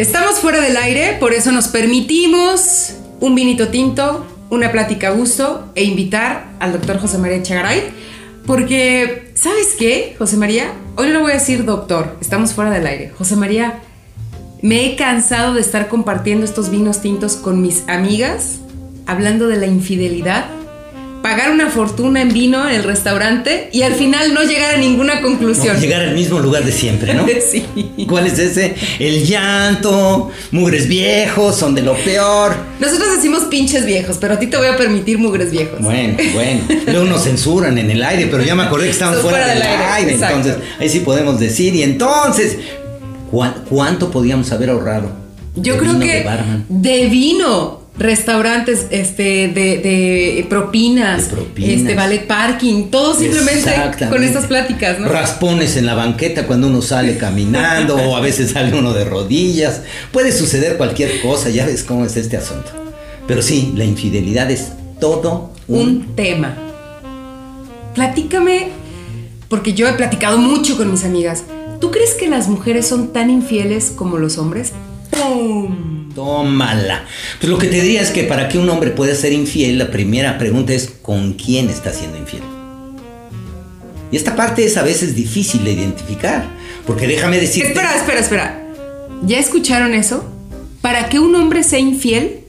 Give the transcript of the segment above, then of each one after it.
Estamos fuera del aire, por eso nos permitimos un vinito tinto, una plática a gusto e invitar al doctor José María Chagaray. Porque, ¿sabes qué, José María? Hoy no le voy a decir doctor, estamos fuera del aire. José María, me he cansado de estar compartiendo estos vinos tintos con mis amigas, hablando de la infidelidad pagar una fortuna en vino en el restaurante y al final no llegar a ninguna conclusión. llegar al mismo lugar de siempre, ¿no? sí. ¿Cuál es ese? El llanto, mugres viejos, son de lo peor. Nosotros decimos pinches viejos, pero a ti te voy a permitir mugres viejos. Bueno, bueno. Luego nos censuran en el aire, pero ya me acordé que estamos fuera, del aire. entonces, ahí sí podemos decir. Y entonces, ¿cuánto podíamos haber ahorrado? Yo creo que de vino restaurantes este, de, propinas, este, ballet parking, todo simplemente con estas pláticas, ¿no? Raspones en la banqueta cuando uno sale caminando o a veces sale uno de rodillas. Puede suceder cualquier cosa, ya ves cómo es este asunto. Pero sí, la infidelidad es todo un, tema. Platícame, porque yo he platicado mucho con mis amigas. ¿Tú crees que las mujeres son tan infieles como los hombres? ¡Pum! Tómala. Pues lo que te diría es que para que un hombre pueda ser infiel, la primera pregunta es ¿con quién está siendo infiel? Y esta parte es a veces difícil de identificar, porque déjame decir... Espera, espera, espera. ¿Ya escucharon eso? Para que un hombre sea infiel,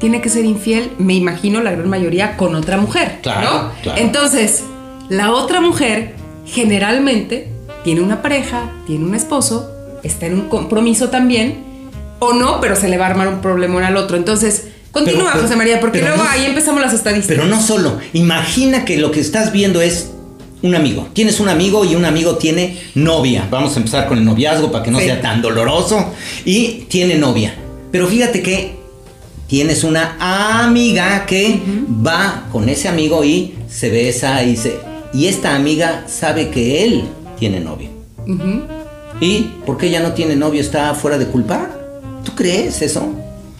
tiene que ser infiel, me imagino la gran mayoría, con otra mujer. Claro, claro. Entonces, la otra mujer generalmente tiene una pareja, tiene un esposo, está en un compromiso también o no, pero se le va a armar un problema al otro. Entonces, continúa, José María, porque luego ahí empezamos las estadísticas. Pero no solo, imagina que lo que estás viendo es un amigo. Tienes un amigo y un amigo tiene novia. Vamos a empezar con el noviazgo para que no sea tan doloroso. Y tiene novia. Pero fíjate que tienes una amiga que va con ese amigo y se besa y se... Y esta amiga sabe que él tiene novia. ¿Y por qué ella no tiene novio? ¿Está fuera de culpa? ¿Tú crees eso?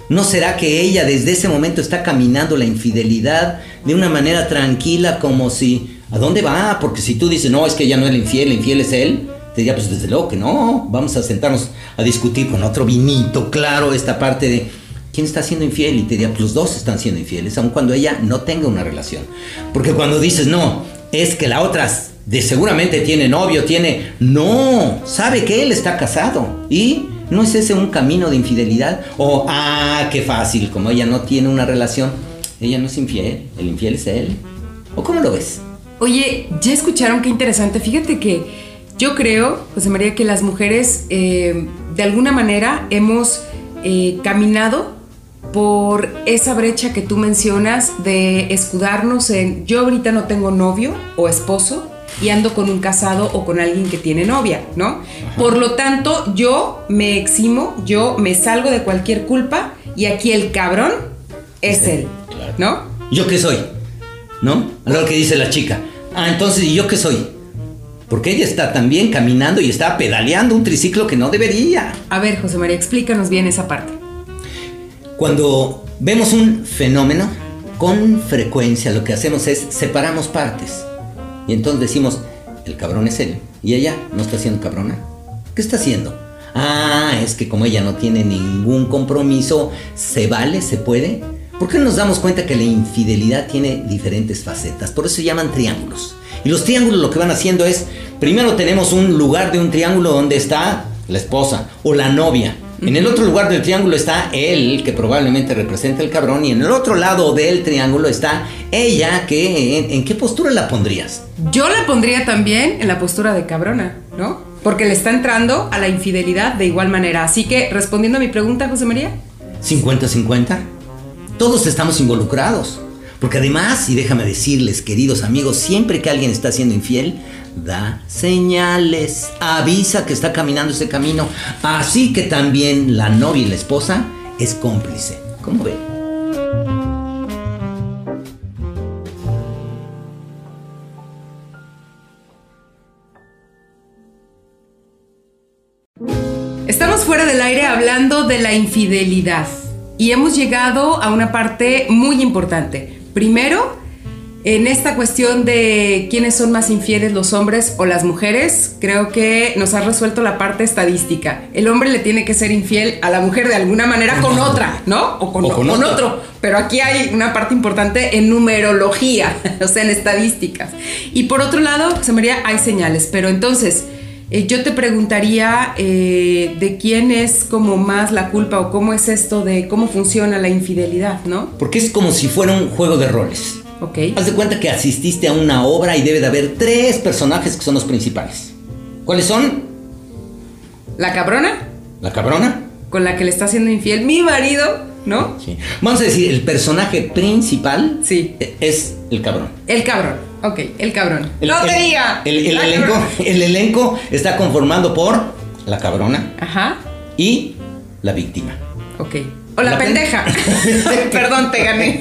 ¿No será que ella desde ese momento está caminando la infidelidad de una manera tranquila como si... ¿A dónde va? Porque si tú dices, no, es que ella no es el infiel, el infiel es él, te diría, pues desde luego que no, vamos a sentarnos a discutir con otro vinito, claro, esta parte de quién está siendo infiel y te diría, pues los dos están siendo infieles, aun cuando ella no tenga una relación. Porque cuando dices, no, es que la otra de seguramente tiene novio, tiene... No, sabe que él está casado y ¿No es ese un camino de infidelidad? O, ah, qué fácil, como ella no tiene una relación, ella no es infiel, el infiel es él. ¿O cómo lo ves? Oye, ya escucharon qué interesante. Fíjate que yo creo, José María, que las mujeres eh, de alguna manera hemos eh, caminado por esa brecha que tú mencionas de escudarnos en yo ahorita no tengo novio o esposo, y ando con un casado o con alguien que tiene novia, ¿no? Por lo tanto, yo me eximo, yo me salgo de cualquier culpa y aquí el cabrón es él, ¿no? ¿Yo qué soy? ¿No? A lo que dice la chica. Ah, entonces, ¿y yo qué soy? Porque ella está también caminando y está pedaleando un triciclo que no debería. A ver, José María, explícanos bien esa parte. Cuando vemos un fenómeno, con frecuencia lo que hacemos es separamos partes. Y entonces decimos, el cabrón es él. Y ella no está siendo cabrona. ¿Qué está haciendo? Ah, es que como ella no tiene ningún compromiso, ¿se vale? ¿Se puede? ¿Por qué nos damos cuenta que la infidelidad tiene diferentes facetas? Por eso se llaman triángulos. Y los triángulos lo que van haciendo es, primero tenemos un lugar de un triángulo donde está la esposa o la novia. En el otro lugar del triángulo está él, que probablemente representa el cabrón, y en el otro lado del triángulo está ella, que en, qué postura la pondrías? Yo la pondría también en la postura de cabrona, ¿no? Porque le está entrando a la infidelidad de igual manera. Así que, respondiendo a mi pregunta, José María. 50-50. Todos estamos involucrados. Porque además, y déjame decirles, queridos amigos, siempre que alguien está siendo infiel, da señales, avisa que está caminando ese camino. Así que también la novia y la esposa es cómplice. ¿Cómo ve? Estamos fuera del aire hablando de la infidelidad y hemos llegado a una parte muy importante. Primero, en esta cuestión de quiénes son más infieles, los hombres o las mujeres, creo que nos ha resuelto la parte estadística. El hombre le tiene que ser infiel a la mujer de alguna manera con otra, ¿no? O con, otro. Pero aquí hay una parte importante en numerología, o sea, en estadísticas. Y por otro lado, José María, hay señales. Pero entonces, eh, yo te preguntaría eh, de quién es como más la culpa o cómo es esto de cómo funciona la infidelidad, ¿no? Porque es como si fuera un juego de roles. Ok. Haz de cuenta que asististe a una obra y debe de haber tres personajes que son los principales. ¿Cuáles son? La cabrona. La cabrona. Con la que le está haciendo infiel mi marido, ¿no? Sí. Vamos a decir, el personaje principal Sí. es el cabrón. El cabrón. Ok, el cabrón. El, no te el- diga. El, elenco, el elenco está conformado por la cabrona Ajá. y la víctima. Ok. O la, La pen- pendeja. Perdón, te gané.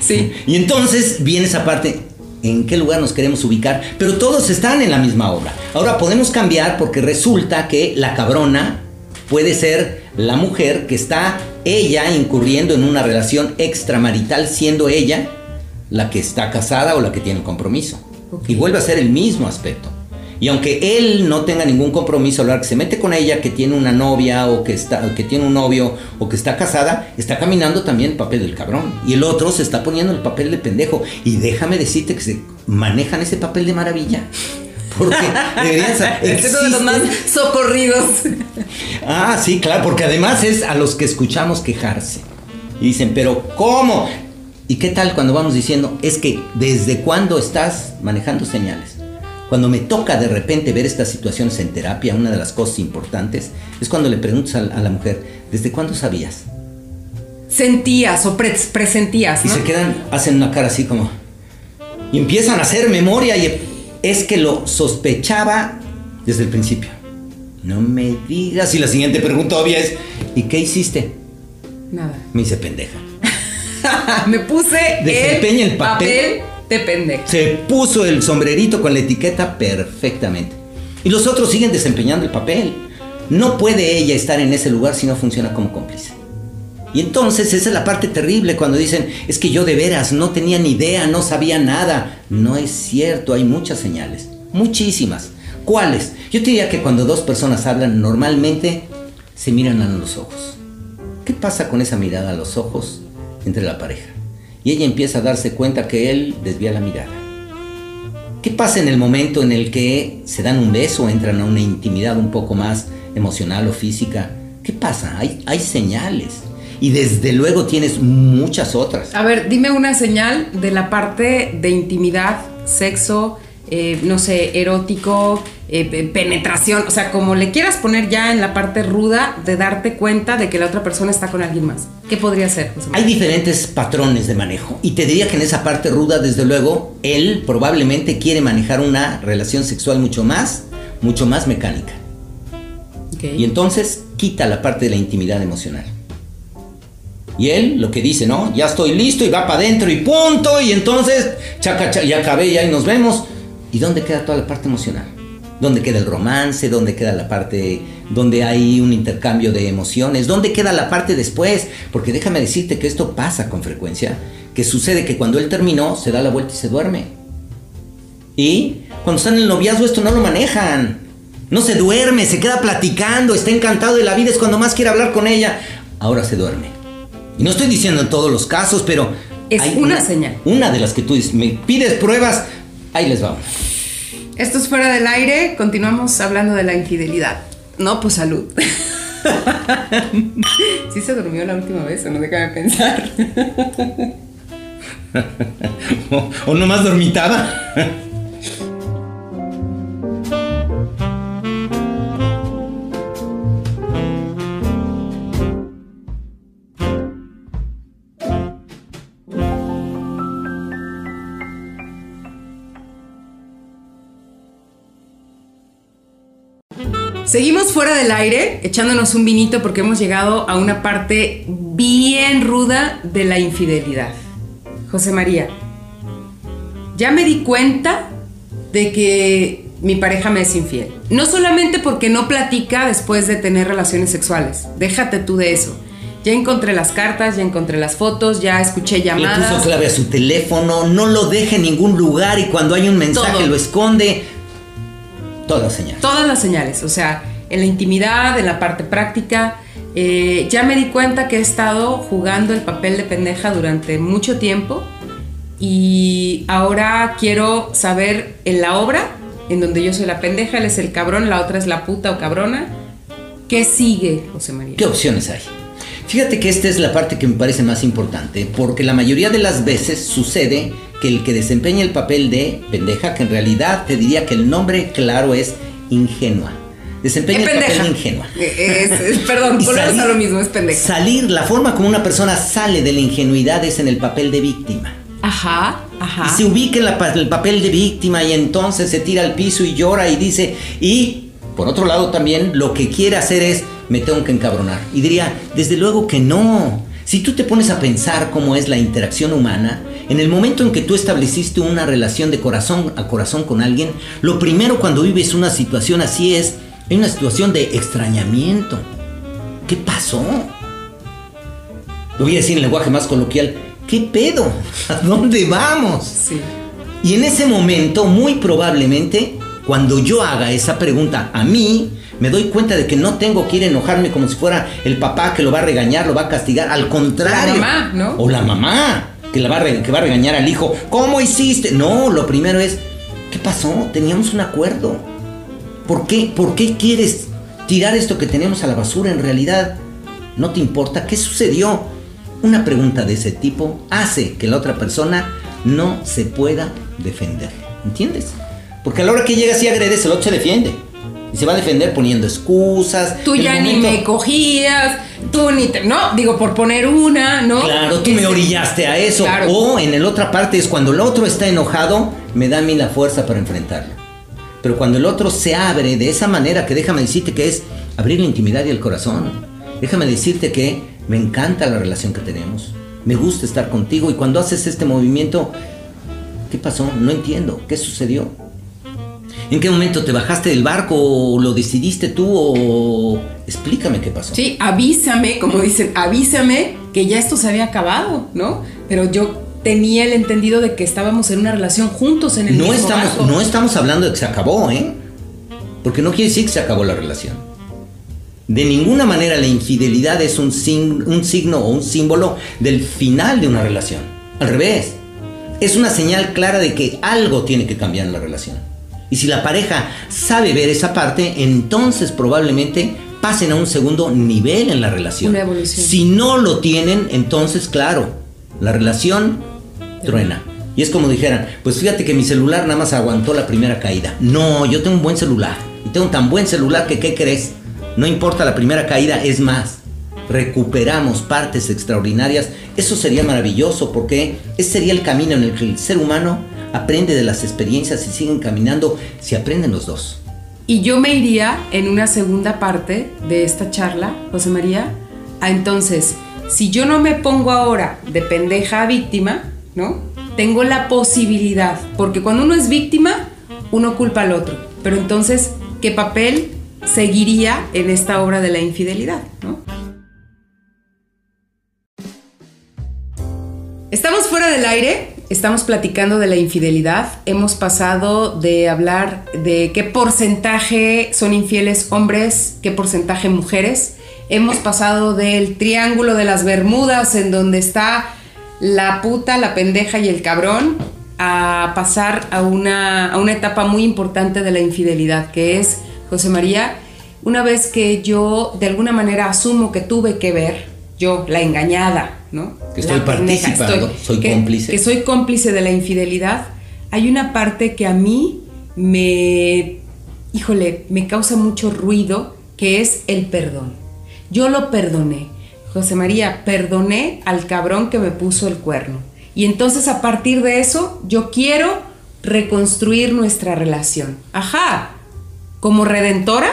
sí. Y entonces viene esa parte, ¿en qué lugar nos queremos ubicar? Pero todos están en la misma obra. Ahora podemos cambiar porque resulta que la cabrona puede ser la mujer que está ella incurriendo en una relación extramarital siendo ella la que está casada o la que tiene compromiso. Ok. Y vuelve a ser el mismo aspecto. Y aunque él no tenga ningún compromiso, hora que se mete con ella, que tiene una novia o que, está, que tiene un novio o que está casada, está caminando también el papel del cabrón. Y el otro se está poniendo el papel de pendejo. Y déjame decirte que se manejan ese papel de maravilla. Porque deberían Es uno de los más socorridos. Ah, sí, claro, porque además es a los que escuchamos quejarse. Y dicen, pero ¿cómo? ¿Y qué tal cuando vamos diciendo, es que desde cuándo estás manejando señales? Cuando me toca de repente ver estas situaciones en terapia, una de las cosas importantes es cuando le preguntas a, la mujer, ¿desde cuándo sabías? Sentías o pre- presentías, Y se quedan, hacen una cara así como... Y empiezan a hacer memoria y es que lo sospechaba desde el principio. No me digas. Y la siguiente pregunta obvia es, ¿y qué hiciste? Nada. Me dice pendeja. Me puse Desempeña el papel. de pendejo. Se puso el sombrerito con la etiqueta perfectamente. Y los otros siguen desempeñando el papel. No puede ella estar en ese lugar si no funciona como cómplice. Y entonces esa es la parte terrible cuando dicen, es que yo de veras no tenía ni idea, no sabía nada. No es cierto, hay muchas señales, muchísimas. ¿Cuáles? Yo te diría que cuando dos personas hablan, normalmente se miran a los ojos. ¿Qué pasa con esa mirada a los ojos entre la pareja? Y ella empieza a darse cuenta que él desvía la mirada. ¿Qué pasa en el momento en el que se dan un beso, entran a una intimidad un poco más emocional o física? ¿Qué pasa? Hay, hay señales. Y desde luego tienes muchas otras. A ver, dime una señal de la parte de intimidad, sexo, eh, no sé, erótico, eh, pe- penetración, o sea, como le quieras poner ya en la parte ruda de darte cuenta de que la otra persona está con alguien más. ¿Qué podría ser? José Hay diferentes patrones de manejo. Y te diría que en esa parte ruda, desde luego, él probablemente quiere manejar una relación sexual mucho más, mucho más mecánica. Y entonces quita la parte de la intimidad emocional. Y él lo que dice, ¿no? Ya estoy listo y va para adentro y punto. Y entonces, chaca, cha- ya acabé, ya y nos vemos. ¿Y dónde queda toda la parte emocional? ¿Dónde queda el romance? ¿Dónde queda la parte donde hay un intercambio de emociones? ¿Dónde queda la parte después? Porque déjame decirte que esto pasa con frecuencia. Que sucede que cuando él terminó, se da la vuelta y se duerme. Y cuando están en el noviazgo esto no lo manejan. No se duerme, se queda platicando, está encantado de la vida, es cuando más quiere hablar con ella. Ahora se duerme. Y no estoy diciendo en todos los casos, pero... Es una señal. Una de las que tú dices, me pides pruebas, ahí les vamos. Esto es fuera del aire, continuamos hablando de la infidelidad. No, pues salud. sí se durmió la última vez, o no déjame pensar. o, o nomás dormitaba. Seguimos fuera del aire, echándonos un vinito porque hemos llegado a una parte bien ruda de la infidelidad. José María, ya me di cuenta de que mi pareja me es infiel. No solamente porque no platica después de tener relaciones sexuales, déjate tú de eso. Ya encontré las cartas, ya encontré las fotos, ya escuché llamadas. Le puso clave a su teléfono, no lo deja en ningún lugar y cuando hay un mensaje lo esconde. Todas las señales. Todas las señales, o sea, en la intimidad, en la parte práctica. Eh, ya me di cuenta que he estado jugando el papel de pendeja durante mucho tiempo y ahora quiero saber en la obra, en donde yo soy la pendeja, él es el cabrón, la otra es la puta o cabrona, ¿qué sigue, José María? ¿Qué opciones hay? Fíjate que esta es la parte que me parece más importante, porque la mayoría de las veces sucede que el que desempeña el papel de pendeja, que en realidad te diría que el nombre claro es ingenua. Desempeña el papel ingenua. perdón, volvemos a lo mismo, es pendeja. Salir, la forma como una persona sale de la ingenuidad es en el papel de víctima. Ajá, ajá. Y se ubica en el papel de víctima y entonces se tira al piso y llora y dice, y por otro lado también lo que quiere hacer es, me tengo que encabronar. Y diría, desde luego que no. Si tú te pones a pensar cómo es la interacción humana, en el momento en que tú estableciste una relación de corazón a corazón con alguien, lo primero cuando vives una situación así es, es una situación de extrañamiento. ¿Qué pasó? Lo voy a decir en lenguaje más coloquial, ¿qué pedo? ¿A dónde vamos? Sí. Y en ese momento, muy probablemente, cuando yo haga esa pregunta a mí, me doy cuenta de que no tengo que ir a enojarme como si fuera el papá que lo va a regañar, lo va a castigar. Al contrario. La mamá, ¿no? O la mamá que, la va, a que va a regañar al hijo. ¿Cómo hiciste? No, lo primero es, ¿qué pasó? Teníamos un acuerdo. ¿Por qué? ¿Por qué quieres tirar esto que tenemos a la basura? En realidad, ¿no te importa? ¿Qué sucedió? Una pregunta de ese tipo hace que la otra persona no se pueda defender. ¿Entiendes? Porque a la hora que llegas y agredes, el otro se defiende. Y se va a defender poniendo excusas. Tú ya ni me cogías, tú ni te. No, digo, por poner una, ¿no? Claro, tú me orillaste a eso. O en la otra parte es cuando el otro está enojado, me da a mí la fuerza para enfrentarlo. Pero cuando el otro se abre de esa manera, que déjame decirte que es abrir la intimidad y el corazón. Déjame decirte que me encanta la relación que tenemos. Me gusta estar contigo y cuando haces este movimiento, ¿qué pasó? No entiendo. ¿Qué sucedió? ¿En qué momento te bajaste del barco o lo decidiste tú o explícame qué pasó? Sí, avísame, como dicen, avísame que ya esto se había acabado, ¿no? Pero yo tenía el entendido de que estábamos en una relación juntos en el no mismo estamos No estamos hablando de que se acabó, ¿eh? Porque no quiere decir que se acabó la relación. De ninguna manera la infidelidad es un, un signo o un símbolo del final de una relación. Al revés, es una señal clara de que algo tiene que cambiar en la relación. Y si la pareja sabe ver esa parte, entonces probablemente pasen a un segundo nivel en la relación. Una evolución. Si no lo tienen, entonces claro, la relación truena. Y es como dijeran, pues fíjate que mi celular nada más aguantó la primera caída. No, yo tengo un buen celular. Y tengo un tan buen celular que, ¿qué crees? No importa la primera caída, es más, recuperamos partes extraordinarias. Eso sería maravilloso porque ese sería el camino en el que el ser humano aprende de las experiencias y siguen caminando si aprenden los dos. Y yo me iría en una segunda parte de esta charla, José María, a entonces, si yo no me pongo ahora de pendeja a víctima, ¿no? Tengo la posibilidad, porque cuando uno es víctima, uno culpa al otro. Pero entonces, ¿qué papel seguiría en esta obra de la infidelidad, ¿no? Estamos fuera del aire, estamos platicando de la infidelidad, hemos pasado de hablar de qué porcentaje son infieles hombres, qué porcentaje mujeres, hemos pasado del triángulo de las Bermudas en donde está la puta, la pendeja y el cabrón, a pasar a una, a una etapa muy importante de la infidelidad, que es José María, una vez que yo de alguna manera asumo que tuve que ver, yo, la engañada, ¿no? Que estoy participando, soy cómplice. Que soy cómplice de la infidelidad, hay una parte que a mí me, híjole, me causa mucho ruido, que es el perdón. Yo lo perdoné. José María, perdoné al cabrón que me puso el cuerno. Y entonces a partir de eso, yo quiero reconstruir nuestra relación. Ajá, como redentora.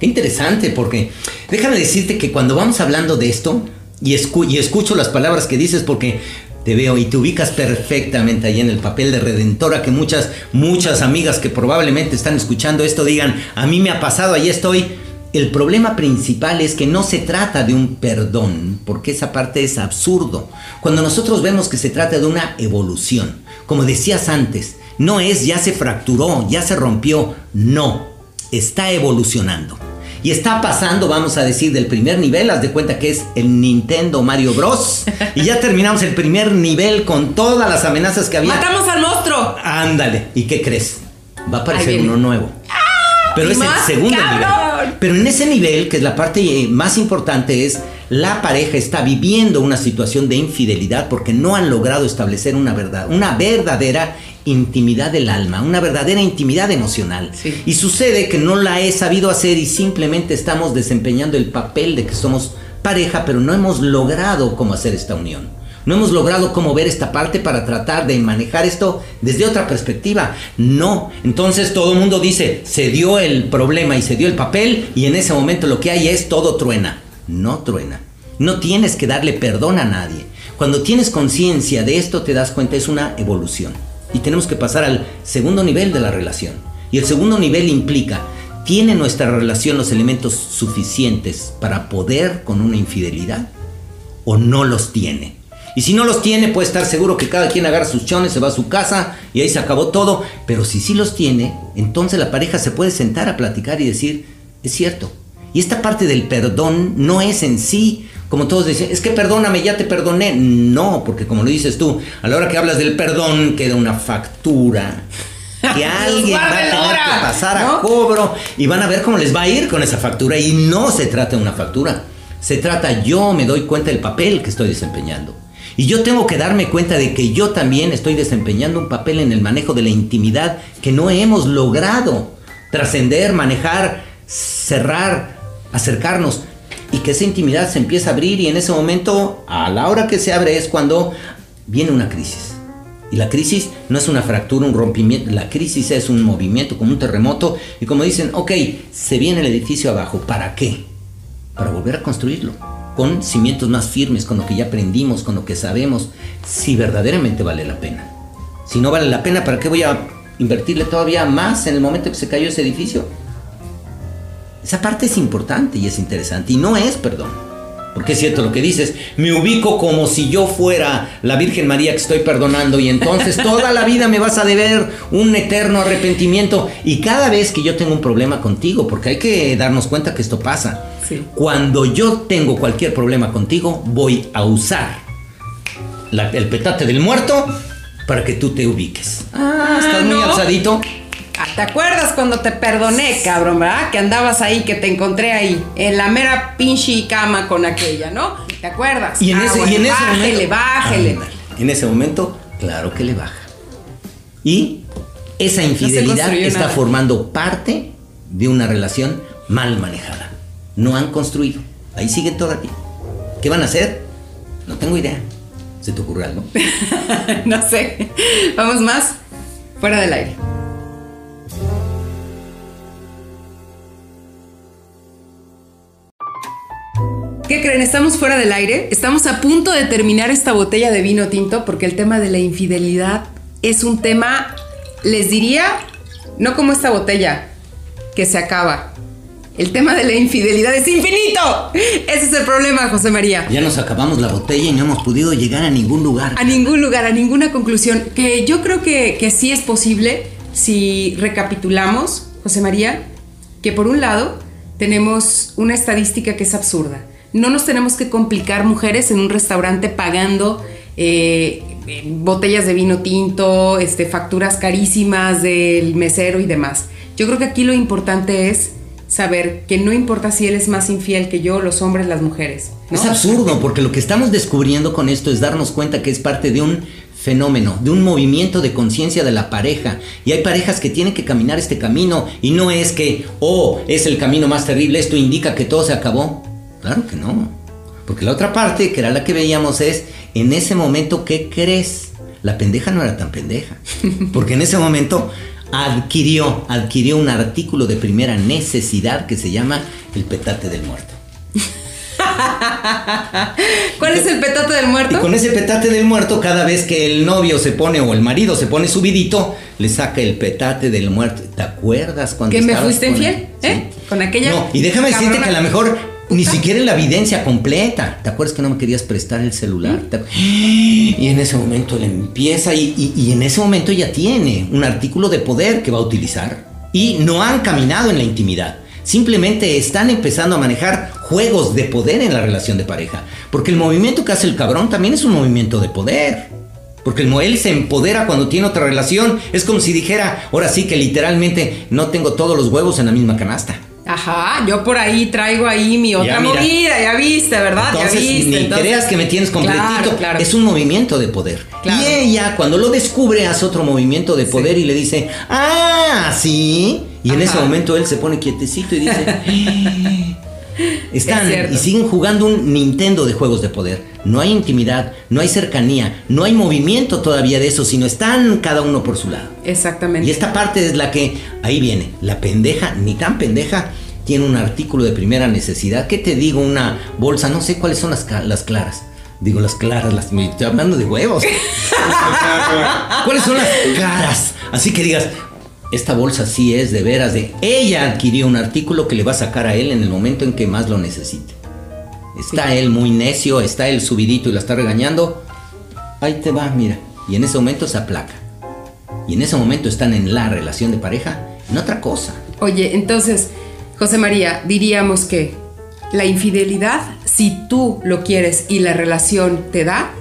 Qué interesante, porque déjame decirte que cuando vamos hablando de esto, y, y escucho las palabras que dices, porque te veo y te ubicas perfectamente ahí en el papel de redentora, que muchas, muchas amigas que probablemente están escuchando esto digan, a mí me ha pasado, ahí estoy. El problema principal es que no se trata de un perdón, porque esa parte es absurdo. Cuando nosotros vemos que se trata de una evolución, como decías antes, no es ya se fracturó, ya se rompió, no, está evolucionando. Y está pasando, vamos a decir, del primer nivel, haz de cuenta que es el Nintendo Mario Bros. Y ya terminamos el primer nivel con todas las amenazas que había. ¡Matamos al monstruo! Ándale, ¿y qué crees? Va a aparecer uno nuevo. Pero ¿Y es el segundo ¡Cabrón! nivel. Pero en ese nivel, que es la parte eh, más importante, es la pareja está viviendo una situación de infidelidad porque no han logrado establecer una verdad, una verdadera intimidad del alma, una verdadera intimidad emocional. Sí. Y sucede que no la he sabido hacer y simplemente estamos desempeñando el papel de que somos pareja, pero no hemos logrado cómo hacer esta unión. No hemos logrado cómo ver esta parte para tratar de manejar esto desde otra perspectiva. No. Entonces todo el mundo dice, se dio el problema y se dio el papel y en ese momento lo que hay es todo truena. No truena. No tienes que darle perdón a nadie. Cuando tienes conciencia de esto te das cuenta es una evolución. Y tenemos que pasar al segundo nivel de la relación. Y el segundo nivel implica, ¿tiene nuestra relación los elementos suficientes para poder con una infidelidad? ¿O no los tiene? Y si no los tiene, puede estar seguro que cada quien agarra sus chones, se va a su casa y ahí se acabó todo. Pero si sí los tiene, entonces la pareja se puede sentar a platicar y decir, es cierto. Y esta parte del perdón no es en sí, como todos dicen, es que perdóname, ya te perdoné. No, porque como lo dices tú, a la hora que hablas del perdón queda una factura. Que alguien va a tener que pasar a ¿no? cobro y van a ver cómo les va a ir con esa factura. Y no se trata de una factura. Se trata, yo me doy cuenta del papel que estoy desempeñando. Y yo tengo que darme cuenta de que yo también estoy desempeñando un papel en el manejo de la intimidad que no hemos logrado trascender, manejar, cerrar, acercarnos. Y que esa intimidad se empieza a abrir y en ese momento, a la hora que se abre es cuando viene una crisis. Y la crisis no es una fractura, un rompimiento, la crisis es un movimiento, como un terremoto. Y como dicen, ok, se viene el edificio abajo, ¿para qué? Para volver a construirlo, con cimientos más firmes, con lo que ya aprendimos, con lo que sabemos, si verdaderamente vale la pena. Si no vale la pena, ¿para qué voy a invertirle todavía más en el momento que se cayó ese edificio? Esa parte es importante y es interesante. Y no es perdón. Porque es cierto lo que dices. Me ubico como si yo fuera la Virgen María que estoy perdonando. Y entonces toda la vida me vas a deber un eterno arrepentimiento. Y cada vez que yo tengo un problema contigo, porque hay que darnos cuenta que esto pasa. Sí. Cuando yo tengo cualquier problema contigo, voy a usar la- el petate del muerto para que tú te ubiques. Ah, estás muy ¿no? alzadito. ¿Te acuerdas cuando te perdoné, cabrón, verdad? Que andabas ahí, que te encontré ahí, en la mera pinche cama con aquella, ¿no? ¿Te acuerdas? Y en Ah, ese, bueno, y en ese bájele, momento. bájele. En ese momento, claro que le baja. Y esa infidelidad está nada. formando parte de una relación mal manejada. No han construido. Ahí siguen todavía. ¿Qué van a hacer? No tengo idea. ¿Se te ocurre algo? no sé. Vamos más. Fuera del aire. ¿Qué creen? Estamos fuera del aire. Estamos a punto de terminar esta botella de vino tinto porque el tema de la infidelidad es un tema, les diría, no como esta botella, que se acaba. El tema de la infidelidad es infinito. Ese es el problema, José María. Ya nos acabamos la botella y no hemos podido llegar a ningún lugar. A ningún lugar, a ninguna conclusión. Que yo creo que, que sí es posible si recapitulamos, José María, que por un lado tenemos una estadística que es absurda. No nos tenemos que complicar mujeres en un restaurante pagando eh, eh, botellas de vino tinto, este, facturas carísimas del mesero y demás. Yo creo que aquí lo importante es saber que no importa si él es más infiel que yo, los hombres, las mujeres. ¿no? Es absurdo, porque lo que estamos descubriendo con esto es darnos cuenta que es parte de un fenómeno, de un movimiento de conciencia de la pareja. Y hay parejas que tienen que caminar este camino y no es que, oh, es el camino más terrible, esto indica que todo se acabó. Claro que no. Porque la otra parte, que era la que veíamos, es, en ese momento, ¿qué crees? La pendeja no era tan pendeja. Porque en ese momento adquirió, adquirió un artículo de primera necesidad que se llama el petate del muerto. ¿Cuál es el petate del muerto? Y con ese petate del muerto, cada vez que el novio se pone o el marido se pone subidito, le saca el petate del muerto. ¿Te acuerdas cuando ¿Que me fuiste infiel? ¿Eh? Con aquella. No, y déjame decirte que a lo mejor ni siquiera en la evidencia completa. ¿Te acuerdas que no me querías prestar el celular? Y en ese momento le empieza y, y en ese momento ya tiene un artículo de poder que va a utilizar. Y no han caminado en la intimidad. Simplemente están empezando a manejar juegos de poder en la relación de pareja. Porque el movimiento que hace el cabrón también es un movimiento de poder. Porque el él se empodera cuando tiene otra relación. Es como si dijera, ahora sí que literalmente no tengo todos los huevos en la misma canasta. Ajá, yo por ahí traigo ahí mi otra movida, ya viste, ¿verdad? ya viste. Ni creas que me tienes completito. Claro, Es un movimiento de poder. Y ella, cuando lo descubre, hace otro movimiento de poder y le dice, ah, sí. Y en ese momento él se pone quietecito y dice, están y siguen jugando un Nintendo de juegos de poder. No hay intimidad, no hay cercanía, no hay movimiento todavía de eso, sino están cada uno por su lado. Exactamente. Y esta parte es la que, ahí viene, la pendeja, ni tan pendeja, tiene un artículo de primera necesidad. ¿Qué te digo? Una bolsa, no sé cuáles son las, las claras. Digo, las claras, las, estoy hablando de huevos. ¿Cuáles son las caras? Así que digas, esta bolsa sí es de veras de ella adquirió un artículo que le va a sacar a él en el momento en que más lo necesite. Está él muy necio, está él subidito y la está regañando. Ahí te va, mira. Y en ese momento se aplaca. Y en ese momento están en la relación de pareja, en otra cosa. Oye, entonces, José María, diríamos que la infidelidad, si tú lo quieres y la relación te da,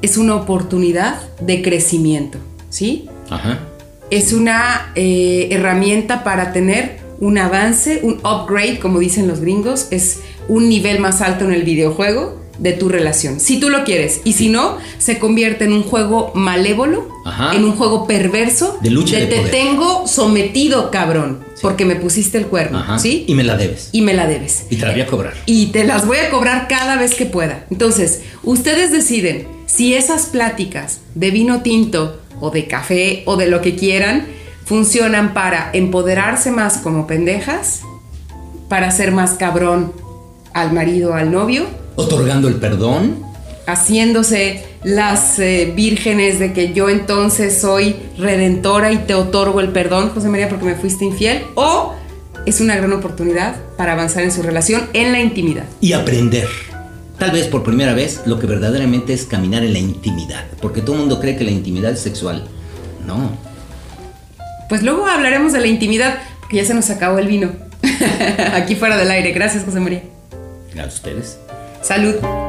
es una oportunidad de crecimiento, ¿sí? Ajá es una eh, herramienta para tener un avance, un upgrade, como dicen los gringos, es un nivel más alto en el videojuego de tu relación. Si tú lo quieres. Y si no, se convierte en un juego malévolo, en un juego perverso. De lucha. De, te tengo sometido, cabrón. Porque me pusiste el cuerno. ¿Sí? Y me la debes. Y me la debes. Y te la voy a cobrar. Y te las voy a cobrar cada vez que pueda. Entonces, ustedes deciden si esas pláticas de vino tinto o de café o de lo que quieran, funcionan para empoderarse más como pendejas, para ser más cabrón al marido o al novio. Otorgando el perdón. Haciéndose las eh, vírgenes de que yo entonces soy redentora y te otorgo el perdón, José María, porque me fuiste infiel. O es una gran oportunidad para avanzar en su relación en la intimidad. Y aprender tal vez por primera vez, lo que verdaderamente es caminar en la intimidad. Porque todo el mundo cree que la intimidad es sexual. No. Pues luego hablaremos de la intimidad, porque ya se nos acabó el vino. Aquí fuera del aire. Gracias, José María. A ustedes. Salud.